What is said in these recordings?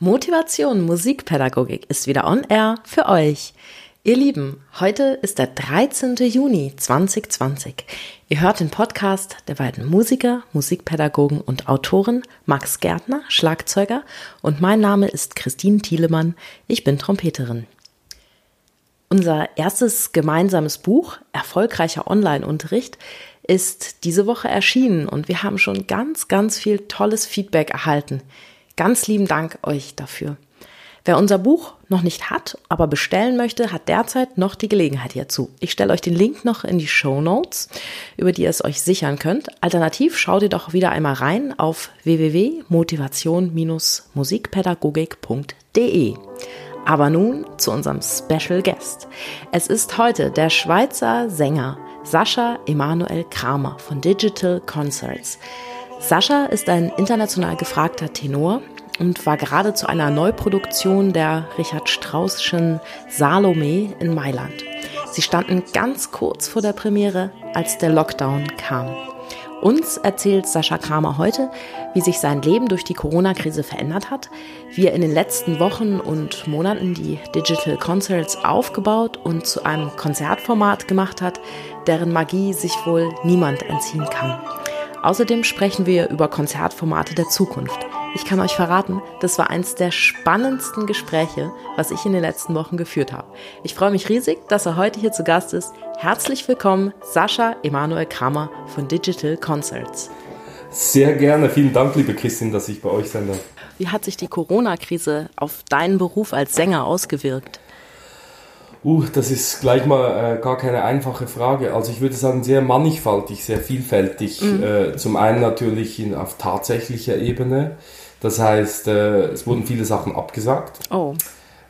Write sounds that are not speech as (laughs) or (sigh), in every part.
Motivation Musikpädagogik ist wieder on air für euch. Ihr Lieben, heute ist der 13. Juni 2020. Ihr hört den Podcast der beiden Musiker, Musikpädagogen und Autoren Max Gärtner, Schlagzeuger und mein Name ist Christine Thielemann. Ich bin Trompeterin. Unser erstes gemeinsames Buch, Erfolgreicher Online-Unterricht, ist diese Woche erschienen und wir haben schon ganz, ganz viel tolles Feedback erhalten. Ganz lieben Dank euch dafür. Wer unser Buch noch nicht hat, aber bestellen möchte, hat derzeit noch die Gelegenheit hierzu. Ich stelle euch den Link noch in die Show Notes, über die ihr es euch sichern könnt. Alternativ schaut ihr doch wieder einmal rein auf www.motivation-musikpädagogik.de. Aber nun zu unserem Special Guest. Es ist heute der Schweizer Sänger Sascha Emanuel Kramer von Digital Concerts. Sascha ist ein international gefragter Tenor und war gerade zu einer Neuproduktion der Richard Straußschen Salome in Mailand. Sie standen ganz kurz vor der Premiere, als der Lockdown kam. Uns erzählt Sascha Kramer heute, wie sich sein Leben durch die Corona-Krise verändert hat, wie er in den letzten Wochen und Monaten die Digital Concerts aufgebaut und zu einem Konzertformat gemacht hat, deren Magie sich wohl niemand entziehen kann. Außerdem sprechen wir über Konzertformate der Zukunft. Ich kann euch verraten, das war eins der spannendsten Gespräche, was ich in den letzten Wochen geführt habe. Ich freue mich riesig, dass er heute hier zu Gast ist. Herzlich willkommen, Sascha Emanuel Kramer von Digital Concerts. Sehr gerne. Vielen Dank, liebe Christine, dass ich bei euch sein darf. Wie hat sich die Corona-Krise auf deinen Beruf als Sänger ausgewirkt? Uh, das ist gleich mal äh, gar keine einfache Frage. Also ich würde sagen, sehr mannigfaltig, sehr vielfältig. Mhm. Äh, zum einen natürlich in, auf tatsächlicher Ebene. Das heißt, äh, es wurden viele Sachen abgesagt. Oh.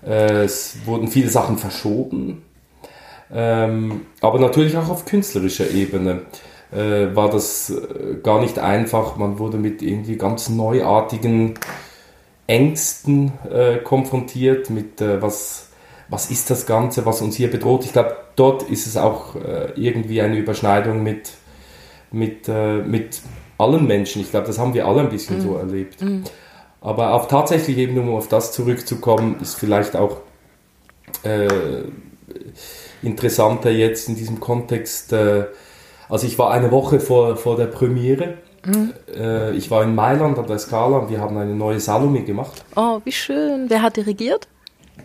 Äh, es wurden viele Sachen verschoben. Ähm, aber natürlich auch auf künstlerischer Ebene äh, war das äh, gar nicht einfach. Man wurde mit irgendwie ganz neuartigen Ängsten konfrontiert, mit was was ist das Ganze, was uns hier bedroht. Ich glaube, dort ist es auch äh, irgendwie eine Überschneidung mit, mit, äh, mit allen Menschen. Ich glaube, das haben wir alle ein bisschen mm. so erlebt. Mm. Aber auch tatsächlich eben, um auf das zurückzukommen, ist vielleicht auch äh, interessanter jetzt in diesem Kontext. Äh, also ich war eine Woche vor, vor der Premiere. Mhm. ich war in Mailand an der Scala und wir haben eine neue Salome gemacht. Oh, wie schön. Wer hat dirigiert?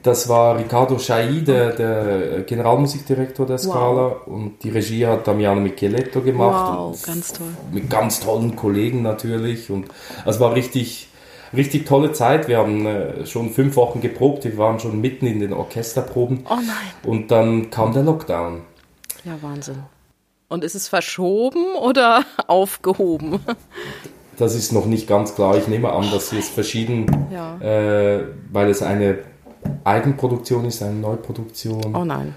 Das war Riccardo Schai, der, der Generalmusikdirektor der Scala. Wow. Und die Regie hat Damiano Micheletto gemacht. Wow, ganz toll. Mit ganz tollen Kollegen natürlich. Und es war richtig, richtig tolle Zeit. Wir haben äh, schon fünf Wochen geprobt. Wir waren schon mitten in den Orchesterproben. Oh nein. Und dann kam der Lockdown. Ja, Wahnsinn. Und ist es verschoben oder (laughs) aufgehoben? Das ist noch nicht ganz klar. Ich nehme an, dass sie es verschieden, ja. äh, weil es eine Eigenproduktion ist, eine Neuproduktion. Oh nein.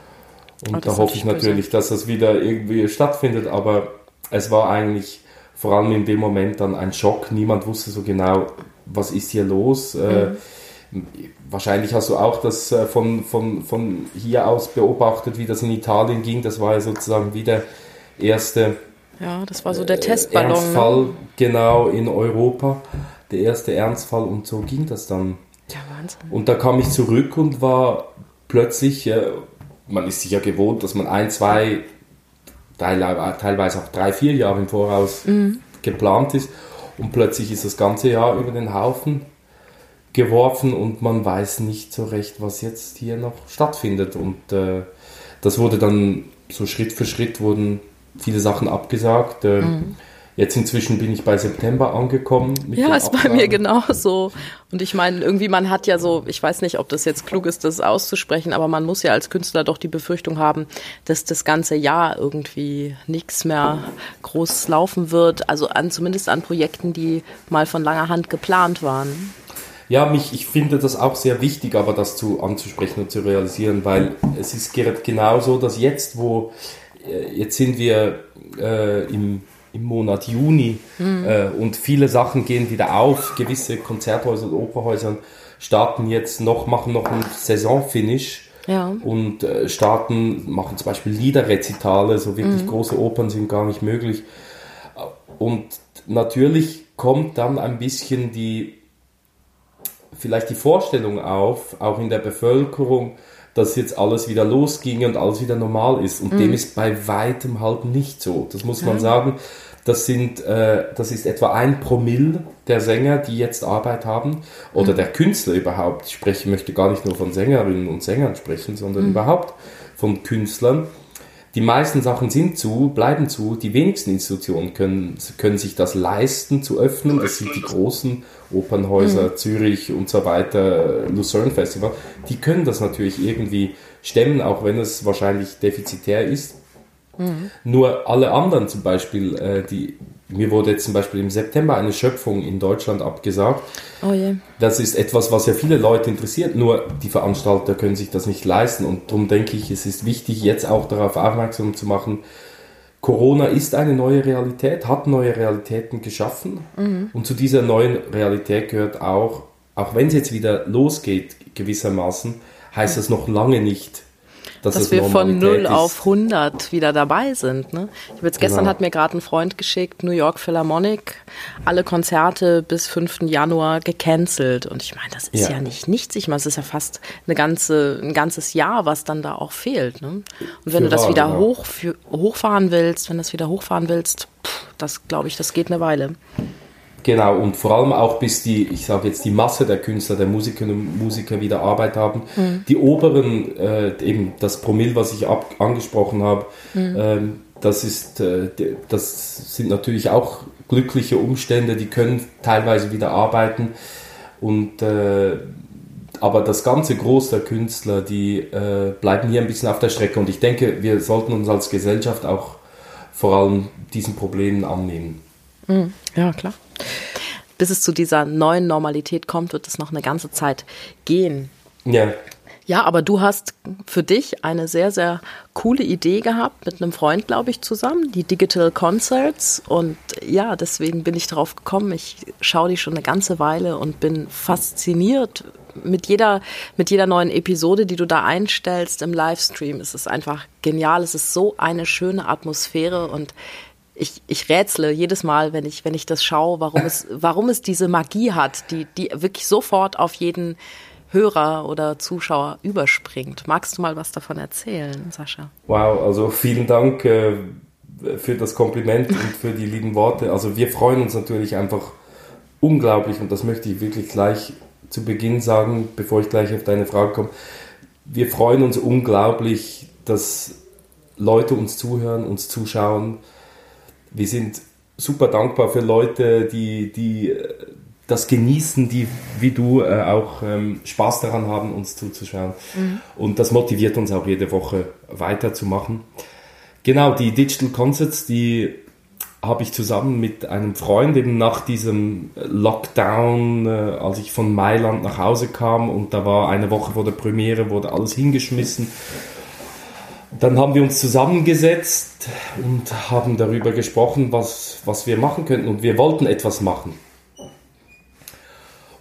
Und oh, da hoffe ich natürlich, dass das wieder irgendwie stattfindet, aber es war eigentlich vor allem in dem Moment dann ein Schock. Niemand wusste so genau, was ist hier los. Äh, mhm. Äh, wahrscheinlich hast du auch das äh, von, von, von hier aus beobachtet, wie das in Italien ging. Das war ja sozusagen wie der erste ja, das war so der Testballon. Ne? Ernstfall, ne? genau, in Europa. Der erste Ernstfall und so ging das dann ja, Wahnsinn. Und da kam ich zurück und war plötzlich, äh, man ist sich ja gewohnt, dass man ein, zwei, teilweise auch drei, vier Jahre im Voraus mhm. geplant ist. Und plötzlich ist das ganze Jahr über den Haufen geworfen und man weiß nicht so recht, was jetzt hier noch stattfindet. Und äh, das wurde dann so Schritt für Schritt wurden viele Sachen abgesagt. Äh, mhm. Jetzt inzwischen bin ich bei September angekommen. ja, ist bei mir genauso. Und ich meine, irgendwie, man hat ja so, ich weiß nicht, ob das jetzt klug ist, das auszusprechen, aber man muss ja als Künstler doch die Befürchtung haben, dass das ganze Jahr irgendwie nichts mehr groß laufen wird. Also an, zumindest an Projekten, die mal von langer Hand geplant waren. Ja, mich, ich finde das auch sehr wichtig, aber das zu anzusprechen und zu realisieren, weil es ist genau so, dass jetzt, wo, äh, jetzt sind wir äh, im im Monat Juni mhm. äh, und viele Sachen gehen wieder auf. Gewisse Konzerthäuser und Operhäuser starten jetzt noch, machen noch ein Saisonfinish ja. und äh, starten, machen zum Beispiel Liederrezitale, so wirklich mhm. große Opern sind gar nicht möglich. Und natürlich kommt dann ein bisschen die vielleicht die Vorstellung auf, auch in der Bevölkerung, dass jetzt alles wieder losginge und alles wieder normal ist. Und mhm. dem ist bei weitem halt nicht so. Das muss man sagen. Das sind, äh, das ist etwa ein Promille der Sänger, die jetzt Arbeit haben, oder mhm. der Künstler überhaupt. Ich spreche, möchte gar nicht nur von Sängerinnen und Sängern sprechen, sondern mhm. überhaupt von Künstlern. Die meisten Sachen sind zu, bleiben zu. Die wenigsten Institutionen können, können sich das leisten zu öffnen. Das sind die großen Opernhäuser, mhm. Zürich und so weiter, Lucerne Festival. Die können das natürlich irgendwie stemmen, auch wenn es wahrscheinlich defizitär ist. Mhm. Nur alle anderen zum Beispiel, äh, die mir wurde jetzt zum Beispiel im September eine Schöpfung in Deutschland abgesagt. Oh je. Das ist etwas, was ja viele Leute interessiert, nur die Veranstalter können sich das nicht leisten. Und darum denke ich, es ist wichtig, jetzt auch darauf aufmerksam zu machen, Corona ist eine neue Realität, hat neue Realitäten geschaffen. Mhm. Und zu dieser neuen Realität gehört auch, auch wenn es jetzt wieder losgeht, gewissermaßen, heißt das noch lange nicht, dass, dass wir von 0 ist. auf 100 wieder dabei sind. Ne? Ich jetzt gestern genau. hat mir gerade ein Freund geschickt, New York Philharmonic, alle Konzerte bis 5. Januar gecancelt. Und ich meine, das ist ja. ja, nicht nichts. Ich meine, es ist ja fast eine ganze, ein ganzes Jahr, was dann da auch fehlt. Ne? Und wenn Für du das wieder genau. hoch, für, hochfahren willst, wenn du das wieder hochfahren willst, pff, das glaube ich, das geht eine Weile. Genau, und vor allem auch bis die, ich sage jetzt die Masse der Künstler, der Musikerinnen und Musiker wieder Arbeit haben. Mhm. Die oberen, äh, eben das Promille, was ich ab, angesprochen habe, mhm. ähm, das, ist, äh, das sind natürlich auch glückliche Umstände, die können teilweise wieder arbeiten. Und, äh, aber das ganze Groß der Künstler, die äh, bleiben hier ein bisschen auf der Strecke. Und ich denke, wir sollten uns als Gesellschaft auch vor allem diesen Problemen annehmen. Ja, klar bis es zu dieser neuen Normalität kommt, wird es noch eine ganze Zeit gehen. Ja. Ja, aber du hast für dich eine sehr, sehr coole Idee gehabt mit einem Freund, glaube ich, zusammen, die Digital Concerts. Und ja, deswegen bin ich darauf gekommen. Ich schaue die schon eine ganze Weile und bin fasziniert mit jeder, mit jeder neuen Episode, die du da einstellst im Livestream. Es ist einfach genial. Es ist so eine schöne Atmosphäre und ich, ich rätsle jedes Mal, wenn ich, wenn ich das schaue, warum es, warum es diese Magie hat, die, die wirklich sofort auf jeden Hörer oder Zuschauer überspringt. Magst du mal was davon erzählen, Sascha? Wow, also vielen Dank äh, für das Kompliment und für die lieben Worte. Also wir freuen uns natürlich einfach unglaublich und das möchte ich wirklich gleich zu Beginn sagen, bevor ich gleich auf deine Frage komme. Wir freuen uns unglaublich, dass Leute uns zuhören, uns zuschauen wir sind super dankbar für Leute, die, die äh, das genießen, die wie du äh, auch ähm, Spaß daran haben, uns zuzuschauen. Mhm. Und das motiviert uns auch jede Woche weiterzumachen. Genau, die Digital Concerts, die habe ich zusammen mit einem Freund eben nach diesem Lockdown, äh, als ich von Mailand nach Hause kam und da war eine Woche vor der Premiere, wurde alles hingeschmissen dann haben wir uns zusammengesetzt und haben darüber gesprochen, was, was wir machen könnten. Und wir wollten etwas machen.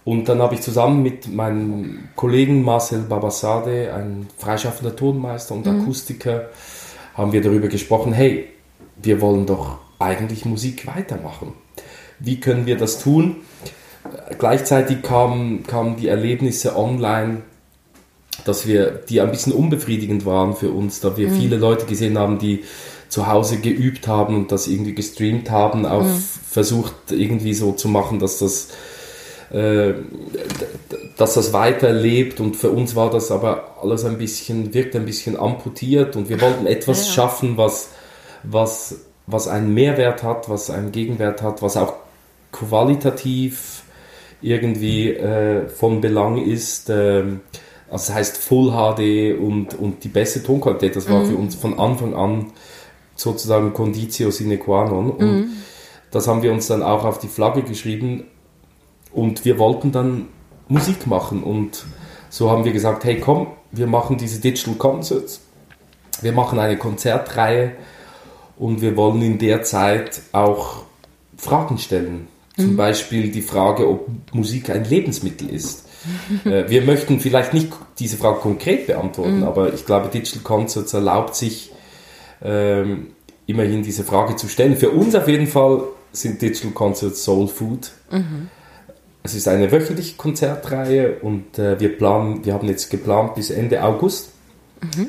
Und dann habe ich zusammen mit meinem Kollegen Marcel Babasade, ein freischaffender Tonmeister und mhm. Akustiker, haben wir darüber gesprochen, hey, wir wollen doch eigentlich Musik weitermachen. Wie können wir das tun? Gleichzeitig kamen, kamen die Erlebnisse online dass wir, die ein bisschen unbefriedigend waren für uns, da wir mhm. viele Leute gesehen haben, die zu Hause geübt haben und das irgendwie gestreamt haben, auf mhm. versucht irgendwie so zu machen, dass das äh, dass das weiterlebt und für uns war das aber alles ein bisschen, wirkt ein bisschen amputiert und wir wollten etwas ja. schaffen, was, was, was einen Mehrwert hat, was einen Gegenwert hat, was auch qualitativ irgendwie äh, von Belang ist. Äh, also das heißt Full HD und, und die beste Tonqualität, das war mhm. für uns von Anfang an sozusagen Conditio sine qua non. Und mhm. das haben wir uns dann auch auf die Flagge geschrieben und wir wollten dann Musik machen und so haben wir gesagt, hey komm, wir machen diese Digital Concerts, wir machen eine Konzertreihe und wir wollen in der Zeit auch Fragen stellen. Zum mhm. Beispiel die Frage, ob Musik ein Lebensmittel ist. Äh, wir möchten vielleicht nicht diese Frage konkret beantworten, mhm. aber ich glaube, Digital Concerts erlaubt sich ähm, immerhin diese Frage zu stellen. Für uns auf jeden Fall sind Digital Concerts Soul Food. Mhm. es ist eine wöchentliche Konzertreihe und äh, wir planen, wir haben jetzt geplant bis Ende August mhm.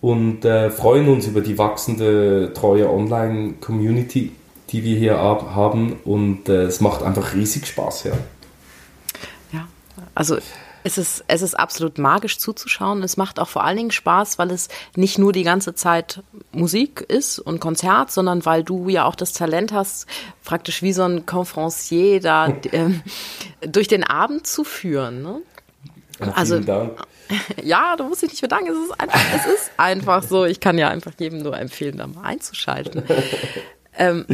und äh, freuen uns über die wachsende treue Online-Community, die wir hier haben und äh, es macht einfach riesig Spaß, ja. Also es ist, es ist absolut magisch zuzuschauen. Es macht auch vor allen Dingen Spaß, weil es nicht nur die ganze Zeit Musik ist und Konzert, sondern weil du ja auch das Talent hast, praktisch wie so ein Conferencier da (laughs) äh, durch den Abend zu führen. Ne? Ja, also, Dank. (laughs) Ja, du musst dich nicht bedanken. Es ist einfach, es ist einfach so. Ich kann ja einfach jedem nur empfehlen, da mal einzuschalten. (laughs) Ähm,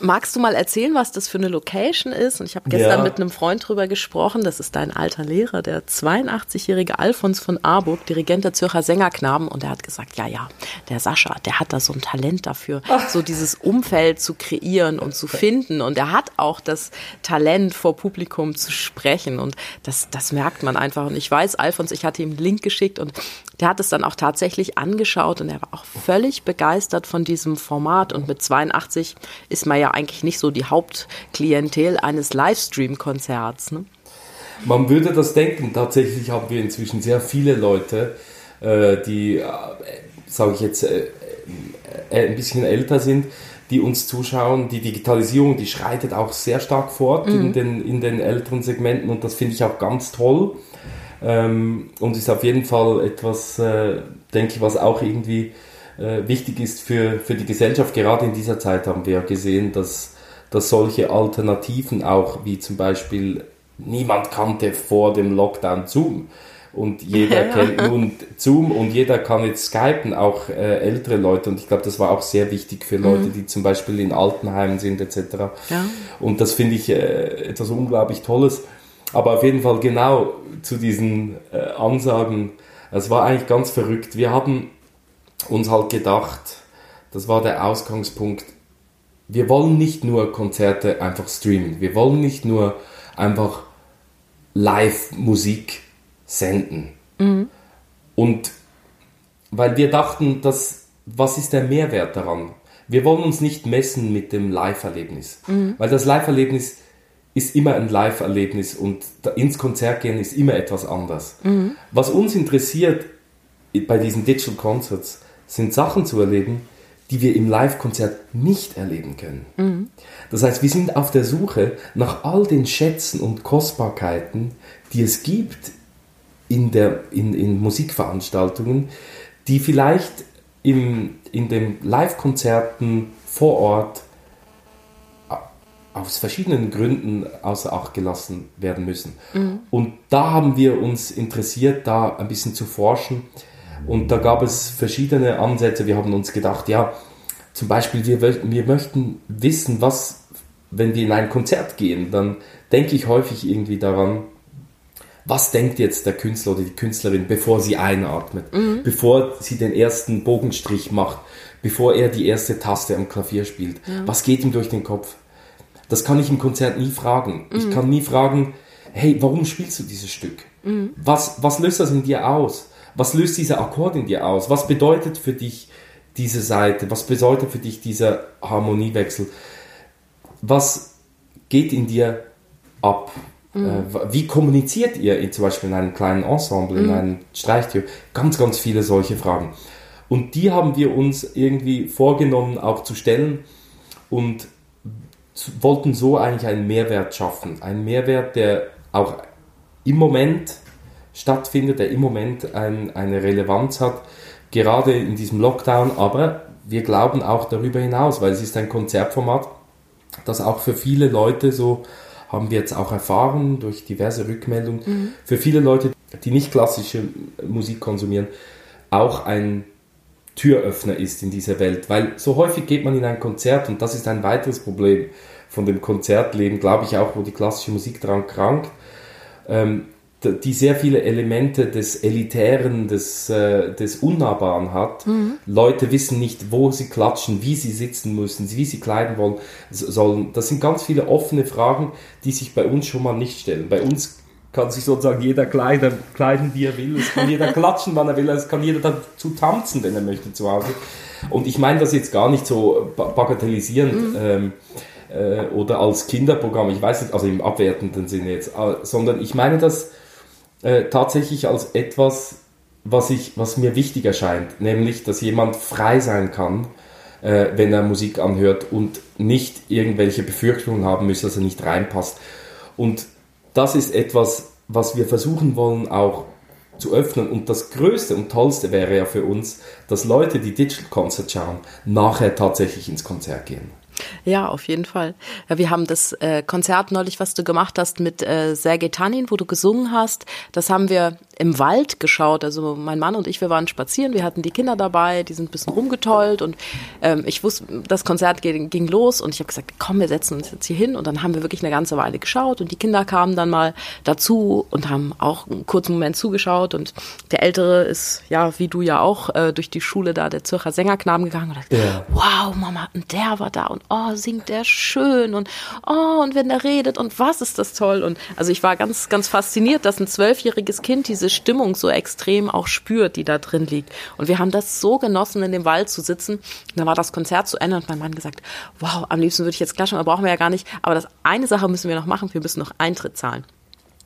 magst du mal erzählen, was das für eine Location ist? Und ich habe gestern ja. mit einem Freund drüber gesprochen. Das ist dein alter Lehrer, der 82-jährige Alfons von Arburg, Dirigent der Zürcher Sängerknaben. Und der hat gesagt, ja, ja, der Sascha, der hat da so ein Talent dafür, Ach. so dieses Umfeld zu kreieren und zu finden. Und er hat auch das Talent, vor Publikum zu sprechen. Und das, das merkt man einfach. Und ich weiß, Alfons, ich hatte ihm einen Link geschickt und der hat es dann auch tatsächlich angeschaut und er war auch völlig begeistert von diesem Format. Und mit 82 ist man ja eigentlich nicht so die Hauptklientel eines Livestream-Konzerts. Ne? Man würde das denken. Tatsächlich haben wir inzwischen sehr viele Leute, äh, die, äh, sage ich jetzt, äh, ein bisschen älter sind, die uns zuschauen. Die Digitalisierung, die schreitet auch sehr stark fort mhm. in, den, in den älteren Segmenten und das finde ich auch ganz toll. Ähm, und ist auf jeden Fall etwas, äh, denke ich, was auch irgendwie äh, wichtig ist für, für die Gesellschaft. Gerade in dieser Zeit haben wir gesehen, dass, dass solche Alternativen auch, wie zum Beispiel, niemand kannte vor dem Lockdown Zoom. Und jeder kennt nun Zoom und jeder kann jetzt skypen, auch äh, ältere Leute. Und ich glaube, das war auch sehr wichtig für Leute, mhm. die zum Beispiel in Altenheimen sind etc. Ja. Und das finde ich äh, etwas unglaublich Tolles. Aber auf jeden Fall genau zu diesen äh, Ansagen. Es war eigentlich ganz verrückt. Wir haben uns halt gedacht, das war der Ausgangspunkt, wir wollen nicht nur Konzerte einfach streamen. Wir wollen nicht nur einfach Live-Musik senden. Mhm. Und weil wir dachten, dass, was ist der Mehrwert daran? Wir wollen uns nicht messen mit dem Live-Erlebnis. Mhm. Weil das Live-Erlebnis ist immer ein Live-Erlebnis und ins Konzert gehen ist immer etwas anders. Mhm. Was uns interessiert bei diesen Digital Concerts sind Sachen zu erleben, die wir im Live-Konzert nicht erleben können. Mhm. Das heißt, wir sind auf der Suche nach all den Schätzen und Kostbarkeiten, die es gibt in, der, in, in Musikveranstaltungen, die vielleicht im, in den Live-Konzerten vor Ort aus verschiedenen Gründen außer Acht gelassen werden müssen. Mhm. Und da haben wir uns interessiert, da ein bisschen zu forschen. Und da gab es verschiedene Ansätze. Wir haben uns gedacht, ja, zum Beispiel, wir, wir möchten wissen, was, wenn wir in ein Konzert gehen, dann denke ich häufig irgendwie daran, was denkt jetzt der Künstler oder die Künstlerin, bevor sie einatmet, mhm. bevor sie den ersten Bogenstrich macht, bevor er die erste Taste am Klavier spielt. Ja. Was geht ihm durch den Kopf? Das kann ich im Konzert nie fragen. Mhm. Ich kann nie fragen, hey, warum spielst du dieses Stück? Mhm. Was, was löst das in dir aus? Was löst dieser Akkord in dir aus? Was bedeutet für dich diese Seite? Was bedeutet für dich dieser Harmoniewechsel? Was geht in dir ab? Mhm. Äh, wie kommuniziert ihr in, zum Beispiel in einem kleinen Ensemble, in mhm. einem Streichtür? Ganz, ganz viele solche Fragen. Und die haben wir uns irgendwie vorgenommen, auch zu stellen. Und wollten so eigentlich einen Mehrwert schaffen. Einen Mehrwert, der auch im Moment stattfindet, der im Moment ein, eine Relevanz hat, gerade in diesem Lockdown. Aber wir glauben auch darüber hinaus, weil es ist ein Konzertformat, das auch für viele Leute so haben wir jetzt auch erfahren durch diverse Rückmeldungen, mhm. für viele Leute, die nicht klassische Musik konsumieren, auch ein Türöffner ist in dieser Welt. Weil so häufig geht man in ein Konzert und das ist ein weiteres Problem von dem Konzertleben, glaube ich auch, wo die klassische Musik daran krankt, ähm, die sehr viele Elemente des Elitären, des, äh, des Unnahbaren hat. Mhm. Leute wissen nicht, wo sie klatschen, wie sie sitzen müssen, wie sie kleiden wollen, sollen. Das sind ganz viele offene Fragen, die sich bei uns schon mal nicht stellen. Bei uns kann sich sozusagen jeder kleiden, kleiden wie er will. Es kann jeder (laughs) klatschen, wann er will. Es kann jeder dazu tanzen, wenn er möchte zu Hause. Und ich meine das jetzt gar nicht so bagatellisierend. Mhm. Ähm, äh, oder als Kinderprogramm, ich weiß nicht, also im abwertenden Sinne jetzt, äh, sondern ich meine das äh, tatsächlich als etwas, was, ich, was mir wichtig erscheint, nämlich, dass jemand frei sein kann, äh, wenn er Musik anhört und nicht irgendwelche Befürchtungen haben muss, dass er nicht reinpasst. Und das ist etwas, was wir versuchen wollen auch zu öffnen. Und das Größte und Tollste wäre ja für uns, dass Leute, die Digital Concert schauen, nachher tatsächlich ins Konzert gehen. Ja, auf jeden Fall. Ja, wir haben das äh, Konzert neulich, was du gemacht hast mit äh, Sergei Tanin, wo du gesungen hast, das haben wir im Wald geschaut. Also mein Mann und ich, wir waren spazieren, wir hatten die Kinder dabei, die sind ein bisschen rumgetollt. Und ähm, ich wusste, das Konzert ging, ging los. Und ich habe gesagt, komm, wir setzen uns jetzt hier hin. Und dann haben wir wirklich eine ganze Weile geschaut. Und die Kinder kamen dann mal dazu und haben auch einen kurzen Moment zugeschaut. Und der Ältere ist, ja, wie du ja auch, äh, durch die Schule da der Zürcher Sängerknaben gegangen und hat, ja. wow, Mama, und der war da. Und oh, singt der schön und oh, und wenn der redet und was ist das toll und also ich war ganz, ganz fasziniert, dass ein zwölfjähriges Kind diese diese Stimmung so extrem auch spürt, die da drin liegt. Und wir haben das so genossen, in dem Wald zu sitzen. Und dann war das Konzert zu Ende und mein Mann gesagt, wow, am liebsten würde ich jetzt klatschen, aber brauchen wir ja gar nicht. Aber das eine Sache müssen wir noch machen, wir müssen noch Eintritt zahlen.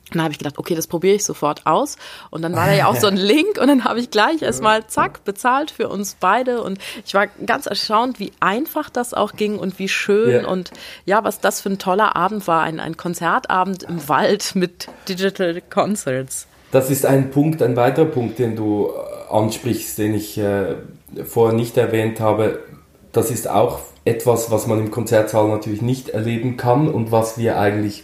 Und dann habe ich gedacht, okay, das probiere ich sofort aus. Und dann war da ja auch so ein (laughs) Link und dann habe ich gleich erstmal zack bezahlt für uns beide. Und ich war ganz erstaunt, wie einfach das auch ging und wie schön yeah. und ja, was das für ein toller Abend war. Ein, ein Konzertabend im Wald mit Digital Concerts. Das ist ein Punkt, ein weiterer Punkt, den du äh, ansprichst, den ich äh, vorher nicht erwähnt habe. Das ist auch etwas, was man im Konzertsaal natürlich nicht erleben kann und was wir eigentlich,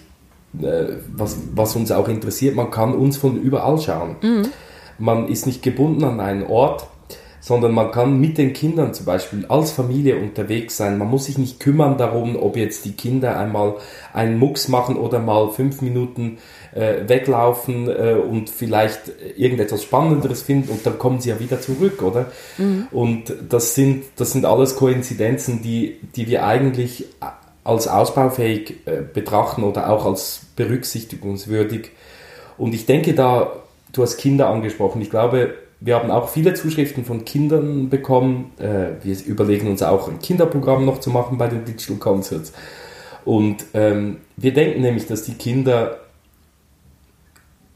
was, was uns auch interessiert. Man kann uns von überall schauen. Mhm. Man ist nicht gebunden an einen Ort sondern man kann mit den Kindern zum Beispiel als Familie unterwegs sein. Man muss sich nicht kümmern darum, ob jetzt die Kinder einmal einen Mucks machen oder mal fünf Minuten äh, weglaufen äh, und vielleicht irgendetwas Spannenderes finden und dann kommen sie ja wieder zurück, oder? Mhm. Und das sind, das sind alles Koinzidenzen, die, die wir eigentlich als ausbaufähig äh, betrachten oder auch als berücksichtigungswürdig. Und ich denke da, du hast Kinder angesprochen, ich glaube, wir haben auch viele Zuschriften von Kindern bekommen. Äh, wir überlegen uns auch ein Kinderprogramm noch zu machen bei den Digital Concerts. Und ähm, wir denken nämlich, dass die Kinder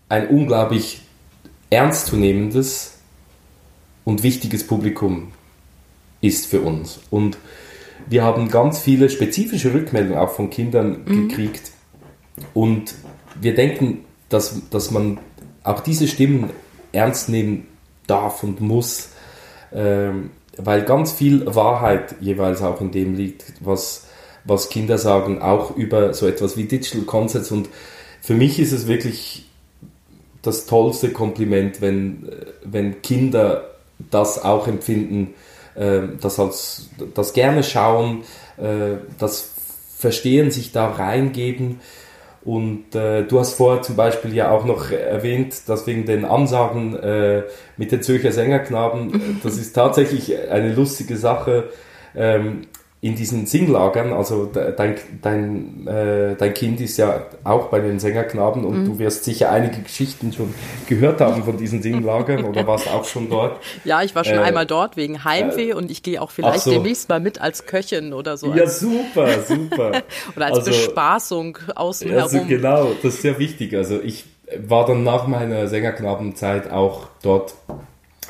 ein unglaublich ernstzunehmendes und wichtiges Publikum ist für uns. Und wir haben ganz viele spezifische Rückmeldungen auch von Kindern mhm. gekriegt. Und wir denken, dass, dass man auch diese Stimmen ernst nehmen darf und muss, ähm, weil ganz viel Wahrheit jeweils auch in dem liegt, was, was Kinder sagen, auch über so etwas wie Digital Concepts. Und für mich ist es wirklich das tollste Kompliment, wenn, wenn Kinder das auch empfinden, äh, das, als, das gerne schauen, äh, das Verstehen, sich da reingeben und äh, du hast vorher zum Beispiel ja auch noch erwähnt, dass wegen den Ansagen äh, mit den Zürcher Sängerknaben, das ist tatsächlich eine lustige Sache. Ähm, in diesen Singlagern, also dein, dein, äh, dein Kind ist ja auch bei den Sängerknaben und mhm. du wirst sicher einige Geschichten schon gehört haben von diesen Singlagern oder warst auch schon dort? (laughs) Ja, ich war schon äh, einmal dort wegen Heimweh äh, und ich gehe auch vielleicht so. demnächst mal mit als Köchin oder so. Ja, super, super. (laughs) oder als also, Bespaßung außen also herum. Genau, das ist sehr wichtig. Also ich war dann nach meiner Sängerknabenzeit auch dort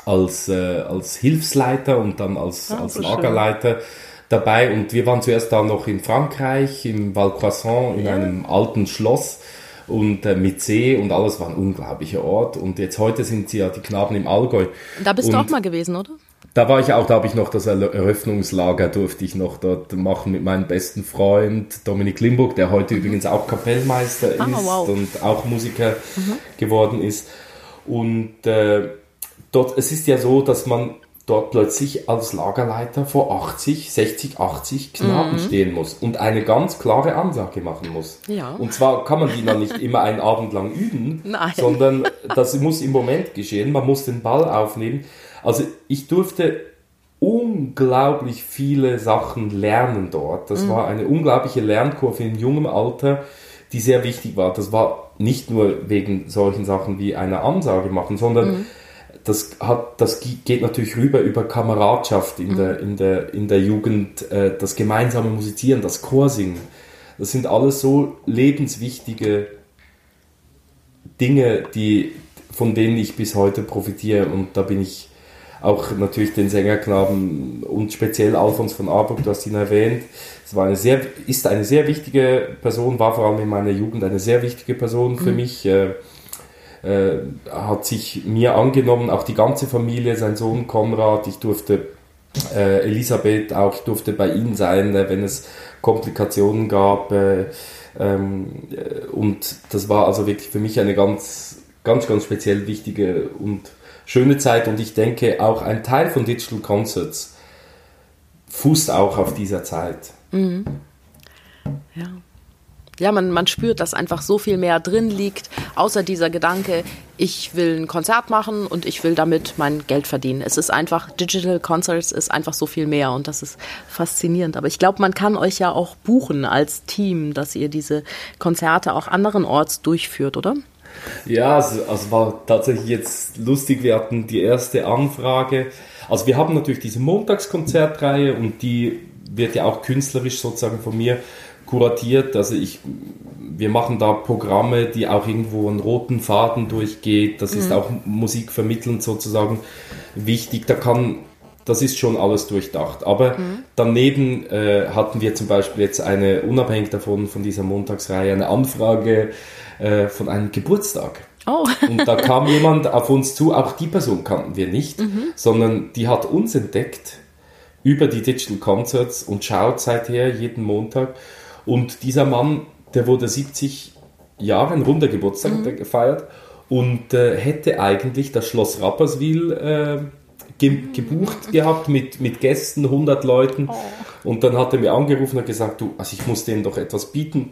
als, äh, als Hilfsleiter und dann als, ah, als so Lagerleiter. Schön dabei und wir waren zuerst da noch in Frankreich, im Val Croissant, in ja. einem alten Schloss und äh, mit See und alles war ein unglaublicher Ort und jetzt heute sind sie ja die Knaben im Allgäu. Da bist und du auch mal gewesen, oder? Da war ich auch, da habe ich noch das Eröffnungslager, durfte ich noch dort machen mit meinem besten Freund Dominik Limburg, der heute mhm. übrigens auch Kapellmeister ah, ist wow. und auch Musiker mhm. geworden ist. Und äh, dort, es ist ja so, dass man dort plötzlich als Lagerleiter vor 80, 60, 80 Knaben mhm. stehen muss und eine ganz klare Ansage machen muss. Ja. Und zwar kann man die dann nicht immer einen Abend lang üben, (laughs) Nein. sondern das muss im Moment geschehen. Man muss den Ball aufnehmen. Also ich durfte unglaublich viele Sachen lernen dort. Das mhm. war eine unglaubliche Lernkurve in jungem Alter, die sehr wichtig war. Das war nicht nur wegen solchen Sachen wie eine Ansage machen, sondern mhm das, hat, das geht natürlich rüber über Kameradschaft in, mhm. der, in, der, in der Jugend, äh, das gemeinsame Musizieren, das Chorsingen. Das sind alles so lebenswichtige Dinge, die, von denen ich bis heute profitiere. Und da bin ich auch natürlich den Sängerknaben und speziell Alfons von Aburg, du hast ihn erwähnt. Es war eine sehr, ist eine sehr wichtige Person, war vor allem in meiner Jugend eine sehr wichtige Person für mhm. mich. Äh, hat sich mir angenommen, auch die ganze Familie, sein Sohn Konrad, ich durfte äh, Elisabeth auch, ich durfte bei ihnen sein, äh, wenn es Komplikationen gab. Äh, ähm, äh, und das war also wirklich für mich eine ganz, ganz, ganz speziell wichtige und schöne Zeit. Und ich denke, auch ein Teil von Digital Concerts fußt auch auf dieser Zeit. Mhm. Ja ja, man, man spürt, dass einfach so viel mehr drin liegt, außer dieser Gedanke, ich will ein Konzert machen und ich will damit mein Geld verdienen. Es ist einfach, Digital Concerts ist einfach so viel mehr und das ist faszinierend. Aber ich glaube, man kann euch ja auch buchen als Team, dass ihr diese Konzerte auch anderenorts durchführt, oder? Ja, also, also war tatsächlich jetzt lustig. Wir hatten die erste Anfrage. Also wir haben natürlich diese Montagskonzertreihe und die wird ja auch künstlerisch sozusagen von mir kuratiert. Also ich, wir machen da Programme, die auch irgendwo einen roten Faden durchgeht. Das mhm. ist auch musikvermittelnd sozusagen wichtig. Da kann, das ist schon alles durchdacht. Aber mhm. daneben äh, hatten wir zum Beispiel jetzt eine, unabhängig davon, von dieser Montagsreihe, eine Anfrage äh, von einem Geburtstag. Oh. und da kam (laughs) jemand auf uns zu, auch die Person kannten wir nicht, mhm. sondern die hat uns entdeckt über die Digital Concerts und schaut seither jeden Montag und dieser Mann, der wurde 70 Jahre, ein runder Geburtstag mhm. gefeiert und äh, hätte eigentlich das Schloss Rapperswil äh, ge gebucht mhm. gehabt mit, mit Gästen, 100 Leuten. Oh. Und dann hat er mir angerufen und gesagt, du, also ich muss denen doch etwas bieten.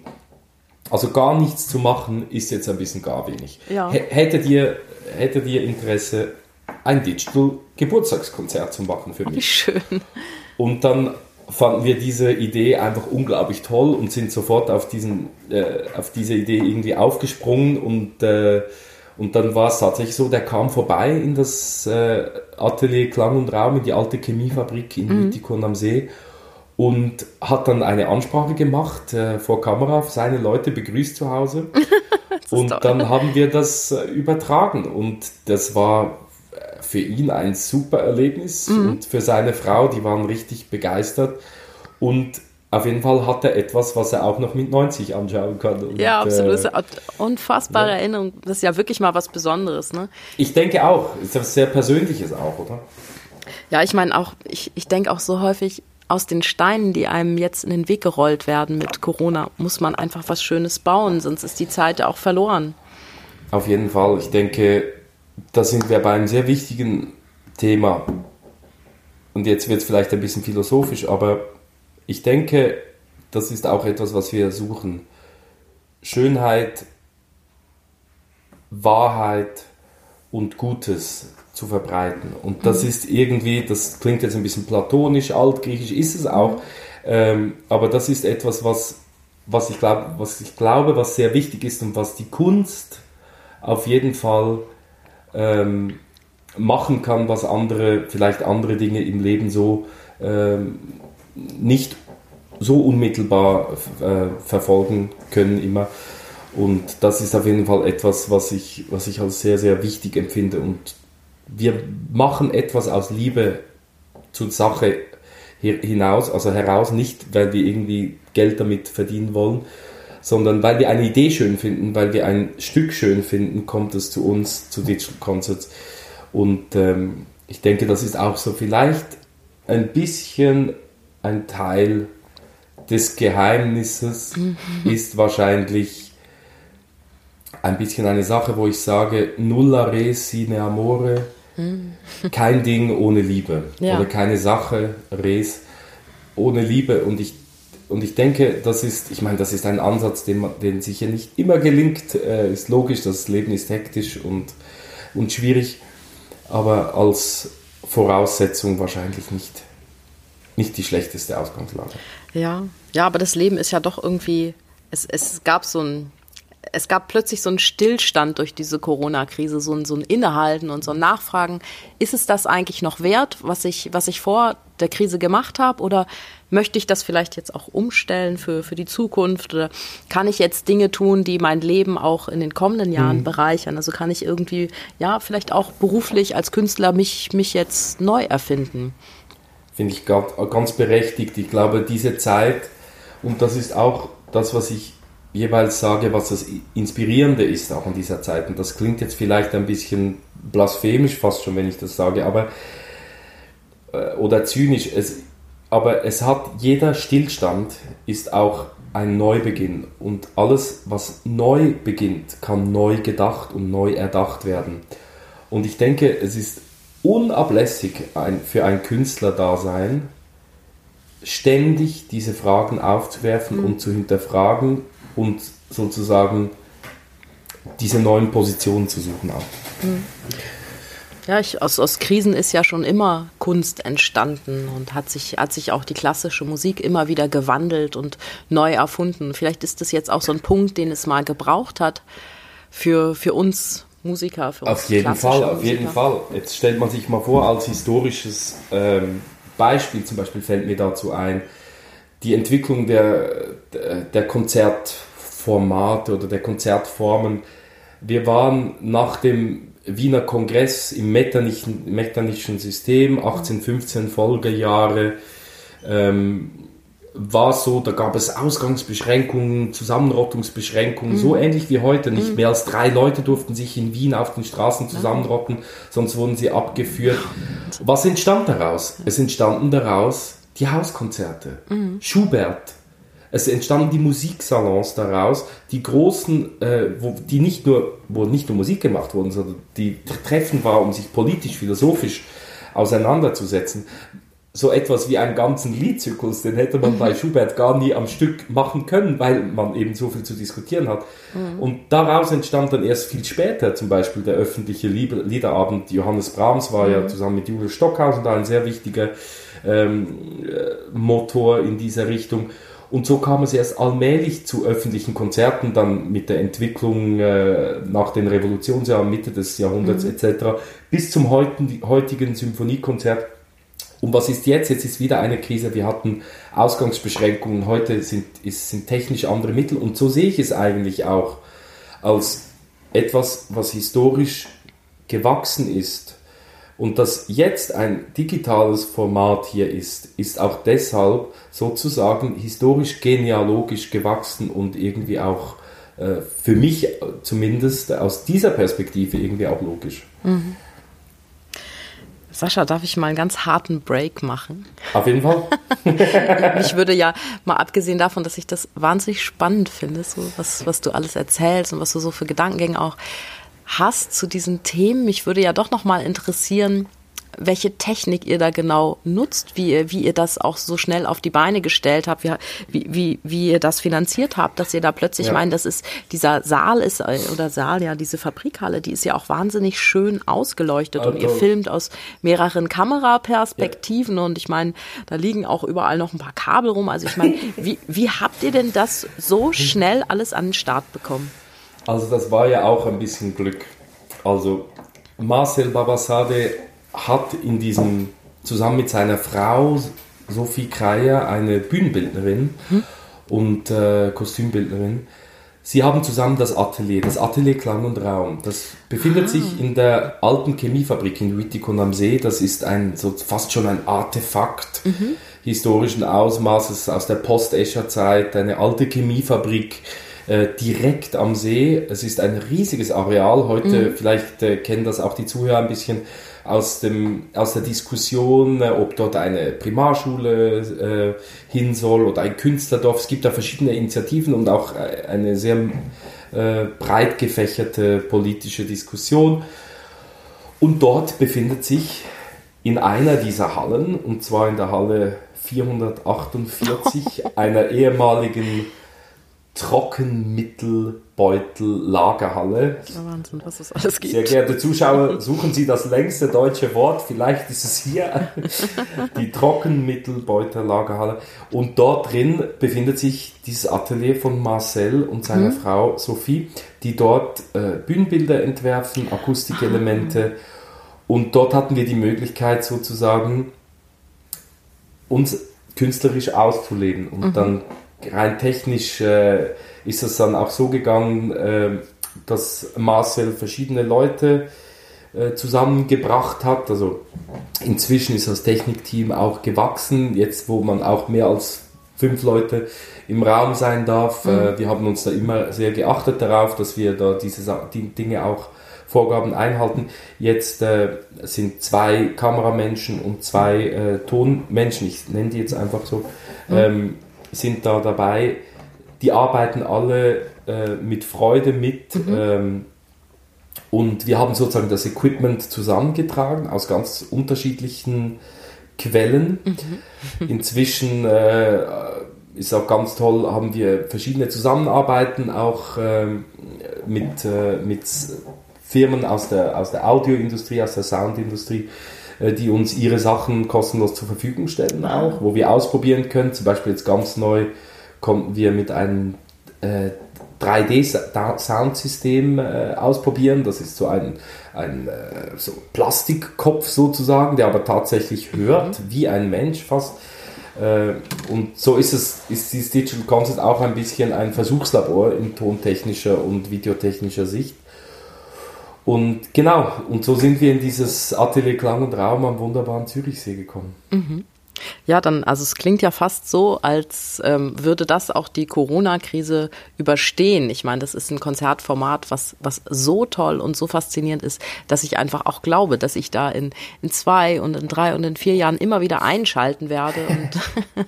Also gar nichts zu machen ist jetzt ein bisschen gar wenig. Ja. Hättet, ihr, hättet ihr Interesse, ein Digital Geburtstagskonzert zu machen für mich? Wie schön. Und dann fanden wir diese Idee einfach unglaublich toll und sind sofort auf, diesen, äh, auf diese Idee irgendwie aufgesprungen und, äh, und dann war es tatsächlich so, der kam vorbei in das äh, Atelier Klang und Raum, in die alte Chemiefabrik in mhm. Mythikon am See und hat dann eine Ansprache gemacht äh, vor Kamera, seine Leute begrüßt zu Hause (laughs) und toll. dann haben wir das äh, übertragen und das war für ihn ein super Erlebnis mhm. und für seine Frau, die waren richtig begeistert. Und auf jeden Fall hat er etwas, was er auch noch mit 90 anschauen kann. Und, ja, absolut. Äh, unfassbare ja. Erinnerung. Das ist ja wirklich mal was Besonderes. Ne? Ich denke auch. Ist was sehr Persönliches auch, oder? Ja, ich meine auch, ich, ich denke auch so häufig, aus den Steinen, die einem jetzt in den Weg gerollt werden mit Corona, muss man einfach was Schönes bauen, sonst ist die Zeit ja auch verloren. Auf jeden Fall. Ich denke, da sind wir bei einem sehr wichtigen Thema. Und jetzt wird es vielleicht ein bisschen philosophisch, aber ich denke, das ist auch etwas, was wir suchen. Schönheit, Wahrheit und Gutes zu verbreiten. Und das mhm. ist irgendwie, das klingt jetzt ein bisschen platonisch, altgriechisch, ist es auch, mhm. ähm, aber das ist etwas, was, was, ich glaub, was ich glaube, was sehr wichtig ist und was die Kunst auf jeden Fall ähm, machen kann, was andere, vielleicht andere Dinge im Leben so ähm, nicht so unmittelbar äh, verfolgen können immer. Und das ist auf jeden Fall etwas, was ich, was ich als sehr, sehr wichtig empfinde. Und wir machen etwas aus Liebe zur Sache hinaus, also heraus, nicht weil wir irgendwie Geld damit verdienen wollen, sondern weil wir eine Idee schön finden, weil wir ein Stück schön finden, kommt es zu uns, zu Digital Concerts. Und ähm, ich denke, das ist auch so vielleicht ein bisschen ein Teil des Geheimnisses, mhm. ist wahrscheinlich ein bisschen eine Sache, wo ich sage, nulla res sine amore, mhm. kein Ding ohne Liebe. Ja. Oder keine Sache res ohne Liebe. Und ich und ich denke, das ist, ich meine, das ist ein Ansatz, den, man, den sicher nicht immer gelingt. Äh, ist logisch, das Leben ist hektisch und, und schwierig, aber als Voraussetzung wahrscheinlich nicht, nicht die schlechteste Ausgangslage. Ja, ja, aber das Leben ist ja doch irgendwie, es, es gab so ein, es gab plötzlich so einen Stillstand durch diese Corona-Krise, so ein, so ein Innehalten und so ein Nachfragen. Ist es das eigentlich noch wert, was ich, was ich vor der Krise gemacht habe? Oder möchte ich das vielleicht jetzt auch umstellen für, für die Zukunft oder kann ich jetzt Dinge tun, die mein Leben auch in den kommenden Jahren mhm. bereichern? Also kann ich irgendwie, ja, vielleicht auch beruflich als Künstler mich, mich jetzt neu erfinden? Finde ich ganz berechtigt. Ich glaube, diese Zeit, und das ist auch das, was ich jeweils sage, was das Inspirierende ist auch in dieser Zeit. Und das klingt jetzt vielleicht ein bisschen blasphemisch fast schon, wenn ich das sage, aber äh, oder zynisch. Es, aber es hat jeder Stillstand ist auch ein Neubeginn und alles, was neu beginnt, kann neu gedacht und neu erdacht werden. Und ich denke, es ist unablässig ein, für ein Künstlerdasein, ständig diese Fragen aufzuwerfen mhm. und zu hinterfragen und sozusagen diese neuen Positionen zu suchen auch. Mhm. Ja, ich, aus, aus Krisen ist ja schon immer Kunst entstanden und hat sich, hat sich auch die klassische Musik immer wieder gewandelt und neu erfunden. Vielleicht ist das jetzt auch so ein Punkt, den es mal gebraucht hat für, für uns Musiker. Für uns auf jeden Fall, auf jeden Fall. Jetzt stellt man sich mal vor, als historisches ähm, Beispiel zum Beispiel fällt mir dazu ein, die Entwicklung der, der Konzertformate oder der Konzertformen. Wir waren nach dem Wiener Kongress im Metternischen, Metternischen System, 1815 Folgejahre, ähm, war so, da gab es Ausgangsbeschränkungen, Zusammenrottungsbeschränkungen, mhm. so ähnlich wie heute. Nicht mhm. mehr als drei Leute durften sich in Wien auf den Straßen zusammenrotten, sonst wurden sie abgeführt. Was entstand daraus? Es entstanden daraus die Hauskonzerte. Mhm. Schubert, es entstanden die Musiksalons daraus, die großen, äh, wo, die nicht nur, wo nicht nur Musik gemacht wurden, sondern die Treffen war, um sich politisch, philosophisch auseinanderzusetzen. So etwas wie einen ganzen Liedzyklus, den hätte man bei Schubert gar nie am Stück machen können, weil man eben so viel zu diskutieren hat. Mhm. Und daraus entstand dann erst viel später zum Beispiel der öffentliche Liederabend. Johannes Brahms war mhm. ja zusammen mit Julius Stockhausen da ein sehr wichtiger ähm, äh, Motor in dieser Richtung. Und so kam es erst allmählich zu öffentlichen Konzerten, dann mit der Entwicklung äh, nach den Revolutionsjahren, Mitte des Jahrhunderts mhm. etc., bis zum heutigen Symphoniekonzert. Und was ist jetzt? Jetzt ist wieder eine Krise. Wir hatten Ausgangsbeschränkungen. Heute sind, ist, sind technisch andere Mittel. Und so sehe ich es eigentlich auch als etwas, was historisch gewachsen ist und dass jetzt ein digitales Format hier ist, ist auch deshalb sozusagen historisch genealogisch gewachsen und irgendwie auch äh, für mich zumindest aus dieser Perspektive irgendwie auch logisch. Mhm. Sascha, darf ich mal einen ganz harten Break machen? Auf jeden Fall. (laughs) ich würde ja, mal abgesehen davon, dass ich das wahnsinnig spannend finde, so was, was du alles erzählst und was du so für Gedankengänge auch hast zu diesen Themen. Mich würde ja doch noch mal interessieren, welche Technik ihr da genau nutzt, wie ihr, wie ihr das auch so schnell auf die Beine gestellt habt, wie, wie, wie ihr das finanziert habt, dass ihr da plötzlich ja. meint, das ist, dieser Saal ist, äh, oder Saal, ja, diese Fabrikhalle, die ist ja auch wahnsinnig schön ausgeleuchtet also. und ihr also filmt aus mehreren Kameraperspektiven ja. und ich meine, da liegen auch überall noch ein paar Kabel rum. Also ich meine, (laughs) wie, wie habt ihr denn das so schnell alles an den Start bekommen? Also das war ja auch ein bisschen Glück. Also Marcel Babasade hat in diesem, zusammen mit seiner Frau Sophie Kreier, eine Bühnenbildnerin hm. und äh, Kostümbildnerin, Sie haben zusammen das Atelier, das Atelier Klang und Raum. Das befindet ah. sich in der alten Chemiefabrik in Wittikon am See. Das ist ein so fast schon ein Artefakt mhm. historischen Ausmaßes aus der Post-Escher-Zeit, eine alte Chemiefabrik äh, direkt am See. Es ist ein riesiges Areal. Heute, mhm. vielleicht äh, kennen das auch die Zuhörer ein bisschen aus, dem, aus der Diskussion, äh, ob dort eine Primarschule äh, hin soll oder ein Künstlerdorf. Es gibt da verschiedene Initiativen und auch äh, eine sehr breit gefächerte politische Diskussion. Und dort befindet sich in einer dieser Hallen, und zwar in der Halle 448, (laughs) einer ehemaligen Trockenmittelbeutel-Lagerhalle. Wahnsinn, was es alles gibt. Sehr geehrte Zuschauer, suchen Sie das längste deutsche Wort, vielleicht ist es hier, die Trockenmittelbeutel-Lagerhalle. Und dort drin befindet sich dieses Atelier von Marcel und seiner mhm. Frau Sophie, die dort äh, Bühnenbilder entwerfen, Akustikelemente. Und dort hatten wir die Möglichkeit sozusagen, uns künstlerisch auszuleben. Und mhm. dann rein technisch äh, ist es dann auch so gegangen, äh, dass Marcel verschiedene Leute äh, zusammengebracht hat. Also inzwischen ist das Technikteam auch gewachsen, jetzt wo man auch mehr als fünf Leute im Raum sein darf. Mhm. Äh, wir haben uns da immer sehr geachtet darauf, dass wir da diese die Dinge auch Vorgaben einhalten. Jetzt äh, sind zwei Kameramenschen und zwei äh, Tonmenschen, ich nenne die jetzt einfach so, mhm. ähm, sind da dabei. Die arbeiten alle äh, mit Freude mit. Mhm. Ähm, und wir haben sozusagen das Equipment zusammengetragen aus ganz unterschiedlichen Quellen. Mhm. Inzwischen äh, ist auch ganz toll, haben wir verschiedene Zusammenarbeiten auch äh, mit, äh, mit Firmen aus der, aus der Audioindustrie, aus der Soundindustrie, äh, die uns ihre Sachen kostenlos zur Verfügung stellen auch, wo wir ausprobieren können. Zum Beispiel jetzt ganz neu konnten wir mit einem äh, 3D-Soundsystem äh, ausprobieren. Das ist so ein, ein äh, so Plastikkopf sozusagen, der aber tatsächlich hört, mhm. wie ein Mensch fast. Äh, und so ist es, ist dieses Digital Concept auch ein bisschen ein Versuchslabor in tontechnischer und videotechnischer Sicht. Und genau, und so sind wir in dieses Atelier Klang und Raum am wunderbaren Zürichsee gekommen. Mhm. Ja, dann, also es klingt ja fast so, als ähm, würde das auch die Corona-Krise überstehen. Ich meine, das ist ein Konzertformat, was, was so toll und so faszinierend ist, dass ich einfach auch glaube, dass ich da in, in zwei und in drei und in vier Jahren immer wieder einschalten werde und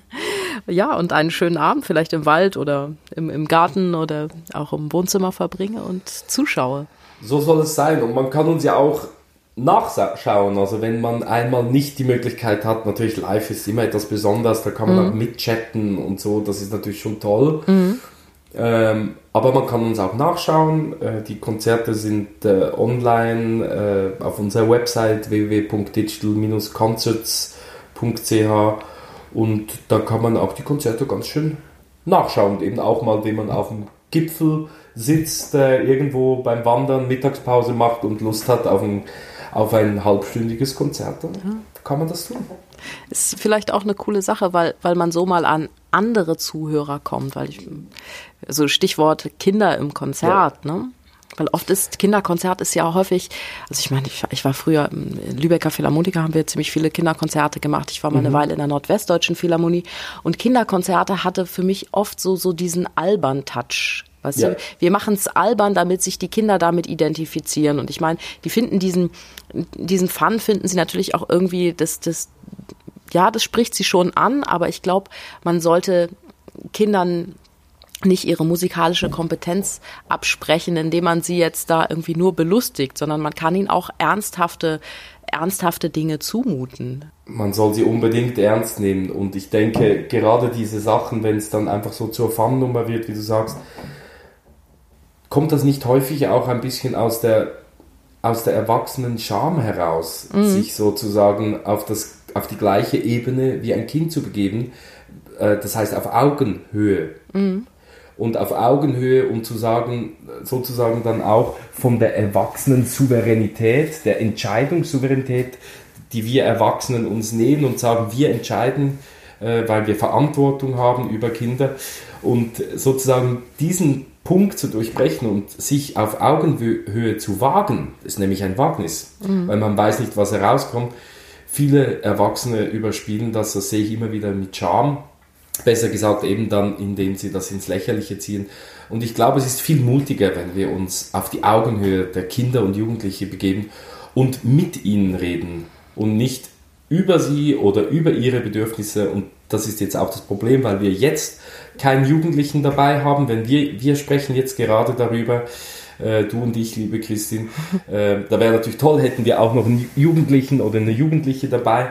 (laughs) ja, und einen schönen Abend vielleicht im Wald oder im, im Garten oder auch im Wohnzimmer verbringe und zuschaue so soll es sein. Und man kann uns ja auch nachschauen. Also wenn man einmal nicht die Möglichkeit hat, natürlich live ist immer etwas Besonderes, da kann man mhm. auch mitchatten und so, das ist natürlich schon toll. Mhm. Ähm, aber man kann uns auch nachschauen. Äh, die Konzerte sind äh, online äh, auf unserer Website www.digital-concerts.ch und da kann man auch die Konzerte ganz schön nachschauen. Eben auch mal, wenn man auf dem Gipfel sitzt, äh, irgendwo beim Wandern Mittagspause macht und Lust hat auf ein, auf ein halbstündiges Konzert, dann ja. kann man das tun. Ist vielleicht auch eine coole Sache, weil, weil man so mal an andere Zuhörer kommt, weil ich, so Stichwort Kinder im Konzert, ja. ne? Weil oft ist Kinderkonzert ist ja häufig, also ich meine, ich, ich war früher im Lübecker Philharmoniker, haben wir ziemlich viele Kinderkonzerte gemacht. Ich war mal mhm. eine Weile in der Nordwestdeutschen Philharmonie und Kinderkonzerte hatte für mich oft so, so diesen albern Touch. Weißt ja. du, wir machen es albern, damit sich die Kinder damit identifizieren. Und ich meine, die finden diesen, diesen Fun finden sie natürlich auch irgendwie, das, das, ja, das spricht sie schon an, aber ich glaube, man sollte Kindern nicht ihre musikalische Kompetenz absprechen, indem man sie jetzt da irgendwie nur belustigt, sondern man kann ihnen auch ernsthafte, ernsthafte Dinge zumuten. Man soll sie unbedingt ernst nehmen und ich denke, gerade diese Sachen, wenn es dann einfach so zur Fun-Nummer wird, wie du sagst, kommt das nicht häufig auch ein bisschen aus der, aus der erwachsenen Scham heraus, mhm. sich sozusagen auf, das, auf die gleiche Ebene wie ein Kind zu begeben, äh, das heißt auf Augenhöhe. Mhm. Und auf Augenhöhe, um zu sagen, sozusagen dann auch von der erwachsenen Souveränität, der Entscheidungssouveränität, die wir Erwachsenen uns nehmen und sagen, wir entscheiden, äh, weil wir Verantwortung haben über Kinder. Und sozusagen diesen Punkt zu durchbrechen und sich auf Augenhöhe zu wagen, ist nämlich ein Wagnis, mhm. weil man weiß nicht, was herauskommt. Viele Erwachsene überspielen das, das sehe ich immer wieder mit Charme. Besser gesagt eben dann, indem sie das ins Lächerliche ziehen. Und ich glaube, es ist viel mutiger, wenn wir uns auf die Augenhöhe der Kinder und Jugendliche begeben und mit ihnen reden und nicht über sie oder über ihre Bedürfnisse. Und das ist jetzt auch das Problem, weil wir jetzt keinen Jugendlichen dabei haben. Wenn wir, wir sprechen jetzt gerade darüber, äh, du und ich, liebe Christine, äh, da wäre natürlich toll, hätten wir auch noch einen Jugendlichen oder eine Jugendliche dabei.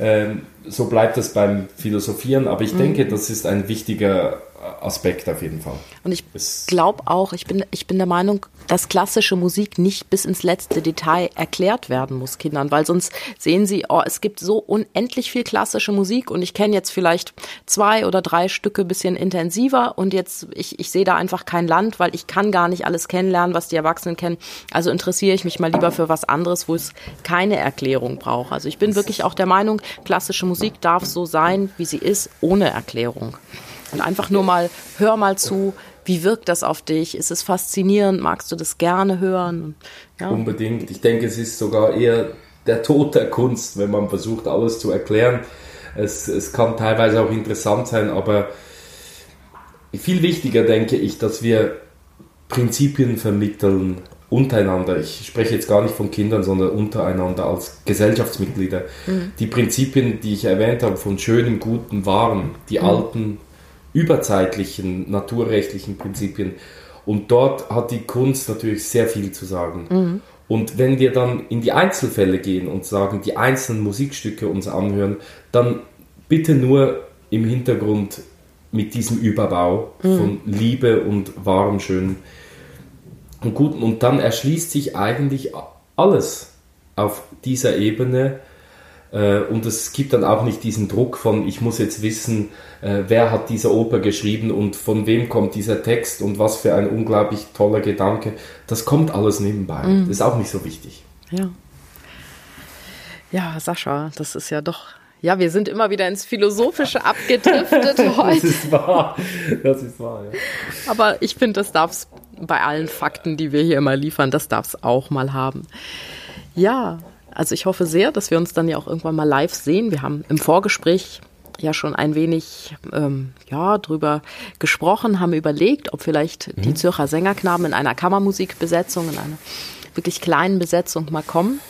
Ähm, so bleibt das beim Philosophieren, aber ich mhm. denke, das ist ein wichtiger Aspekt auf jeden Fall. Und ich glaube auch, ich bin, ich bin der Meinung, dass klassische Musik nicht bis ins letzte Detail erklärt werden muss Kindern, weil sonst sehen sie, oh, es gibt so unendlich viel klassische Musik und ich kenne jetzt vielleicht zwei oder drei Stücke bisschen intensiver und jetzt, ich, ich sehe da einfach kein Land, weil ich kann gar nicht alles kennenlernen, was die Erwachsenen kennen. Also interessiere ich mich mal lieber für was anderes, wo es keine Erklärung braucht. Also ich bin wirklich auch der Meinung, klassische Musik darf so sein, wie sie ist, ohne Erklärung. Und einfach nur mal, hör mal zu, wie wirkt das auf dich? Ist es faszinierend? Magst du das gerne hören? Ja. Unbedingt. Ich denke, es ist sogar eher der Tod der Kunst, wenn man versucht, alles zu erklären. Es, es kann teilweise auch interessant sein, aber viel wichtiger denke ich, dass wir Prinzipien vermitteln untereinander. Ich spreche jetzt gar nicht von Kindern, sondern untereinander als Gesellschaftsmitglieder. Mhm. Die Prinzipien, die ich erwähnt habe, von schönem, guten, wahren, die mhm. alten überzeitlichen, naturrechtlichen Prinzipien. Und dort hat die Kunst natürlich sehr viel zu sagen. Mhm. Und wenn wir dann in die Einzelfälle gehen und sagen, die einzelnen Musikstücke uns anhören, dann bitte nur im Hintergrund mit diesem Überbau mhm. von Liebe und wahrem, schönen und guten. Und dann erschließt sich eigentlich alles auf dieser Ebene äh, und es gibt dann auch nicht diesen Druck von, ich muss jetzt wissen, äh, wer hat diese Oper geschrieben und von wem kommt dieser Text und was für ein unglaublich toller Gedanke. Das kommt alles nebenbei. Mhm. Das ist auch nicht so wichtig. Ja. Ja, Sascha, das ist ja doch ja, wir sind immer wieder ins Philosophische (laughs) abgedriftet heute. Das ist wahr. Das ist wahr, ja. Aber ich finde, das darf es bei allen Fakten, die wir hier immer liefern, das darf es auch mal haben. Ja, also ich hoffe sehr, dass wir uns dann ja auch irgendwann mal live sehen. Wir haben im Vorgespräch ja schon ein wenig ähm, ja drüber gesprochen, haben überlegt, ob vielleicht mhm. die Zürcher Sängerknaben in einer Kammermusikbesetzung, in einer wirklich kleinen Besetzung mal kommen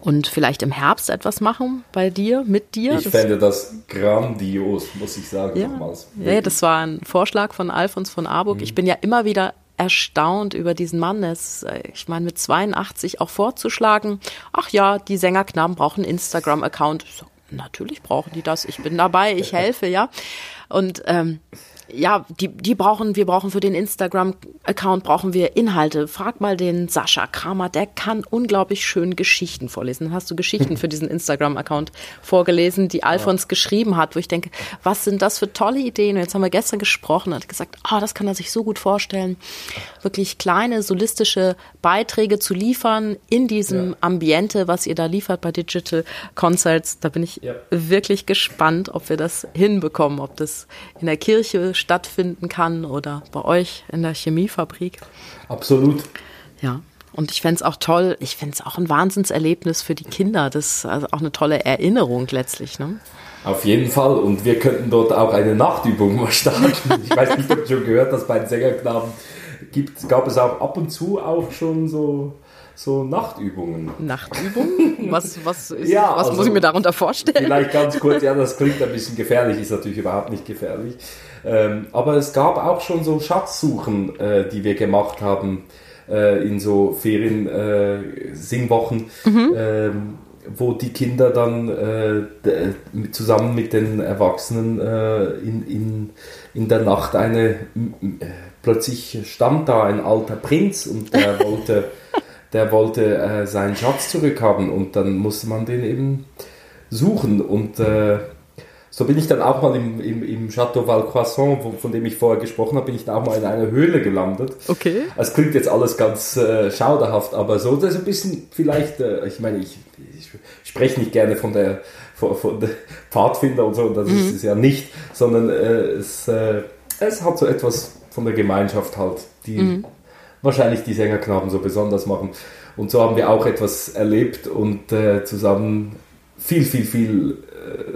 und vielleicht im Herbst etwas machen bei dir, mit dir. Ich das fände das grandios, muss ich sagen. Ja, ja, das war ein Vorschlag von Alfons von Arburg. Mhm. Ich bin ja immer wieder erstaunt über diesen Mann. Es, äh, ich meine, mit 82 auch vorzuschlagen, ach ja, die Sängerknaben brauchen Instagram-Account. So, natürlich brauchen die das. Ich bin dabei, ich helfe, ja. Und ähm, ja, die, die brauchen, wir brauchen für den Instagram-Account brauchen wir Inhalte. Frag mal den Sascha Kramer, der kann unglaublich schön Geschichten vorlesen. Dann hast du Geschichten für diesen Instagram-Account vorgelesen, die Alfons ja. geschrieben hat, wo ich denke, was sind das für tolle Ideen? Und jetzt haben wir gestern gesprochen und hat gesagt, ah, oh, das kann er sich so gut vorstellen, wirklich kleine solistische Beiträge zu liefern in diesem ja. Ambiente, was ihr da liefert bei Digital Concerts. Da bin ich ja. wirklich gespannt, ob wir das hinbekommen, ob das in der Kirche stattfinden kann oder bei euch in der Chemiefabrik. Absolut. Ja. Und ich fände es auch toll, ich fände es auch ein Wahnsinnserlebnis für die Kinder. Das ist also auch eine tolle Erinnerung letztlich. Ne? Auf jeden Fall. Und wir könnten dort auch eine Nachtübung mal starten. (laughs) Ich weiß nicht, ob du schon gehört hast, bei den Sängerknaben gibt, gab es auch ab und zu auch schon so so Nachtübungen. Nachtübungen? Was, was, (laughs) ist, ja, was also, muss ich mir darunter vorstellen? Vielleicht ganz kurz, ja, das klingt ein bisschen gefährlich, ist natürlich überhaupt nicht gefährlich. Ähm, aber es gab auch schon so Schatzsuchen, äh, die wir gemacht haben äh, in so Ferien-Singwochen. Äh, mhm. ähm, wo die Kinder dann äh, zusammen mit den Erwachsenen äh, in, in, in der Nacht eine äh, plötzlich stand da ein alter Prinz und der (laughs) wollte der wollte äh, seinen Schatz zurückhaben und dann musste man den eben suchen und äh, so bin ich dann auch mal im, im, im Chateau Valcroissant, wo, von dem ich vorher gesprochen habe, bin ich dann auch mal in einer Höhle gelandet. Okay. Es klingt jetzt alles ganz äh, schauderhaft, aber so, das ist ein bisschen vielleicht, äh, ich meine, ich, ich spreche nicht gerne von der, von, von der Pfadfinder und so, das mhm. ist es ja nicht, sondern äh, es, äh, es hat so etwas von der Gemeinschaft halt, die mhm. wahrscheinlich die Sängerknaben so besonders machen. Und so haben wir auch etwas erlebt und äh, zusammen viel, viel, viel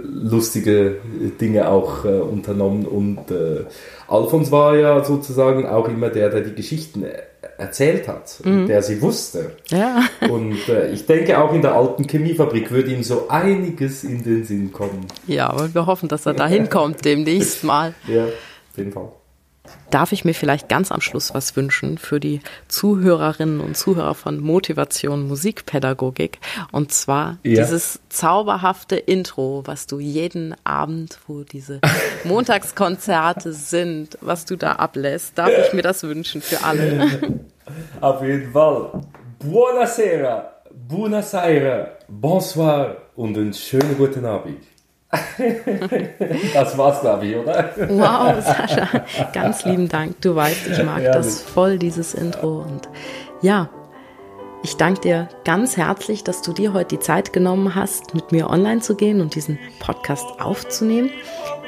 lustige Dinge auch äh, unternommen und äh, Alfons war ja sozusagen auch immer der, der die Geschichten erzählt hat, mhm. der sie wusste. Ja. (laughs) Und äh, ich denke auch in der alten Chemiefabrik würde ihm so einiges in den Sinn kommen. Ja, aber wir hoffen, dass er da hinkommt demnächst mal. Ja, auf jeden Fall. Darf ich mir vielleicht ganz am Schluss was wünschen für die Zuhörerinnen und Zuhörer von Motivation Musikpädagogik. Und zwar ja. dieses zauberhafte Intro, was du jeden Abend, wo diese (laughs) Montagskonzerte sind, was du da ablässt. Darf ich mir das wünschen für alle? (laughs) Auf jeden Fall. Buonasera, buonasera, bonsoir und einen schönen guten Abend. (laughs) das war's, glaube ich, oder? Wow, Sascha, ganz lieben Dank. Du weißt, ich mag ja, das voll, dieses Intro. Und ja, ich danke dir ganz herzlich, dass du dir heute die Zeit genommen hast, mit mir online zu gehen und diesen Podcast aufzunehmen.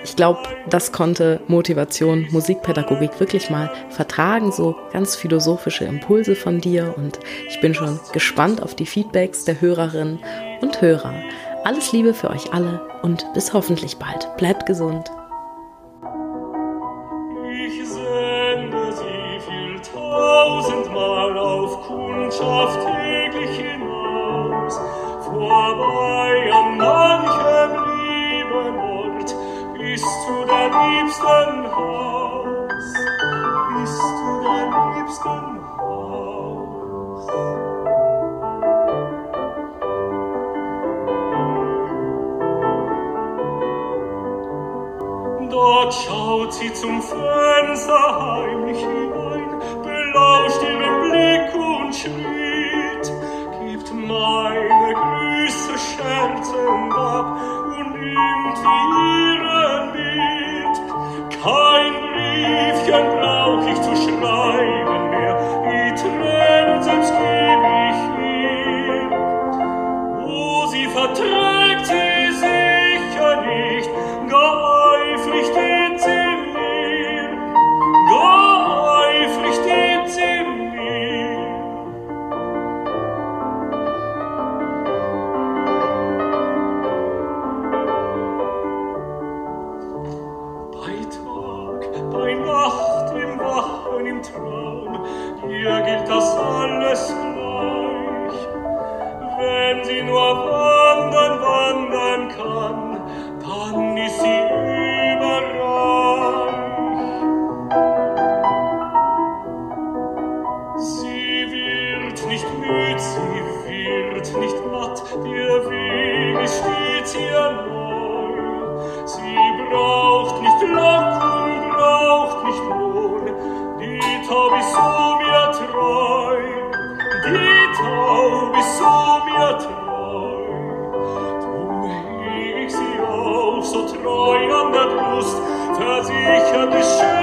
Ich glaube, das konnte Motivation, Musikpädagogik wirklich mal vertragen, so ganz philosophische Impulse von dir. Und ich bin schon gespannt auf die Feedbacks der Hörerinnen und Hörer. Alles Liebe für euch alle und bis hoffentlich bald. Bleibt gesund. Ich sende sie viel tausendmal auf Kundschaft täglich hinaus, vorbei an manchem lieben Ort, bis zu der liebsten Haus, bis zu der liebsten Dort schaut sie zum Fenster heimlich hinein, belauscht ihren Blick und Schritt, gibt meine Grüße scherzend ab und nimmt ihren Versichert ist schön.